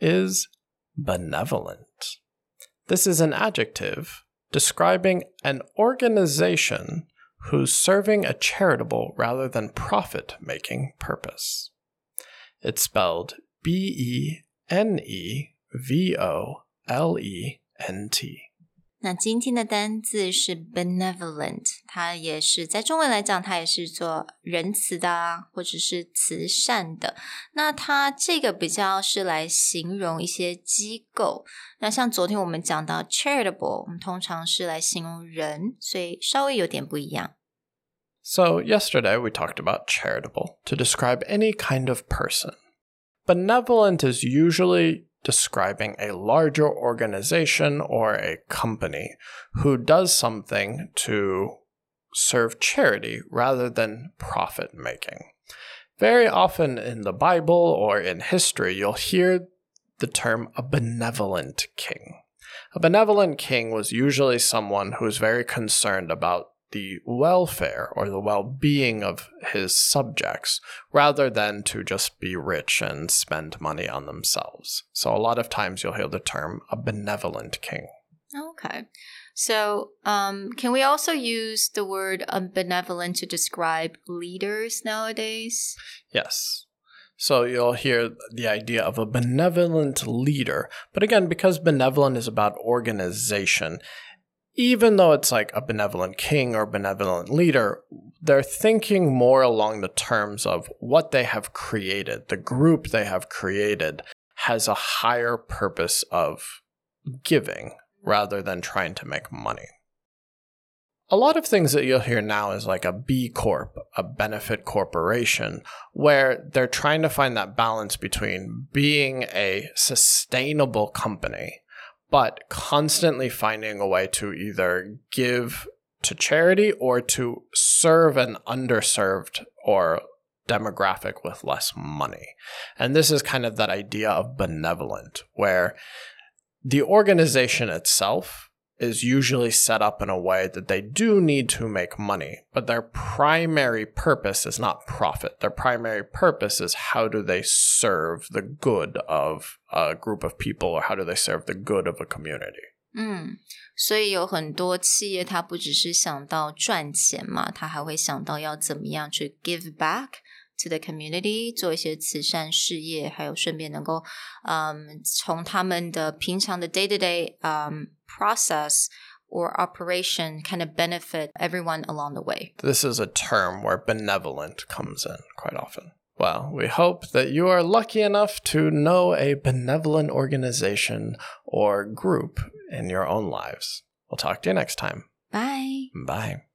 is benevolent. This is an adjective describing an organization who's serving a charitable rather than profit making purpose. It's spelled B E N E V O L E N T. 那今天的单字是 benevolent，它也是在中文来讲，它也是做仁慈的啊，或者是慈善的。那它这个比较是来形容一些机构。那像昨天我们讲到 charitable，我们通常是来形容人，所以稍微有点不一样。So yesterday we talked about charitable to describe any kind of person. Benevolent is usually describing a larger organization or a company who does something to serve charity rather than profit making. Very often in the Bible or in history, you'll hear the term a benevolent king. A benevolent king was usually someone who was very concerned about the welfare or the well being of his subjects rather than to just be rich and spend money on themselves. So, a lot of times you'll hear the term a benevolent king. Okay. So, um, can we also use the word benevolent to describe leaders nowadays? Yes. So you'll hear the idea of a benevolent leader. But again, because benevolent is about organization, even though it's like a benevolent king or benevolent leader, they're thinking more along the terms of what they have created. The group they have created has a higher purpose of giving rather than trying to make money. A lot of things that you'll hear now is like a B Corp, a benefit corporation, where they're trying to find that balance between being a sustainable company but constantly finding a way to either give to charity or to serve an underserved or demographic with less money. And this is kind of that idea of benevolent, where the organization itself is usually set up in a way that they do need to make money, but their primary purpose is not profit. Their primary purpose is how do they serve the good of a group of people or how do they serve the good of a community. 嗯，所以有很多企业，它不只是想到赚钱嘛，它还会想到要怎么样去 give back to the community，做一些慈善事业，还有顺便能够，嗯，从他们的平常的 day to day，嗯。process or operation kind of benefit everyone along the way. This is a term where benevolent comes in quite often. Well, we hope that you are lucky enough to know a benevolent organization or group in your own lives. We'll talk to you next time. Bye. Bye.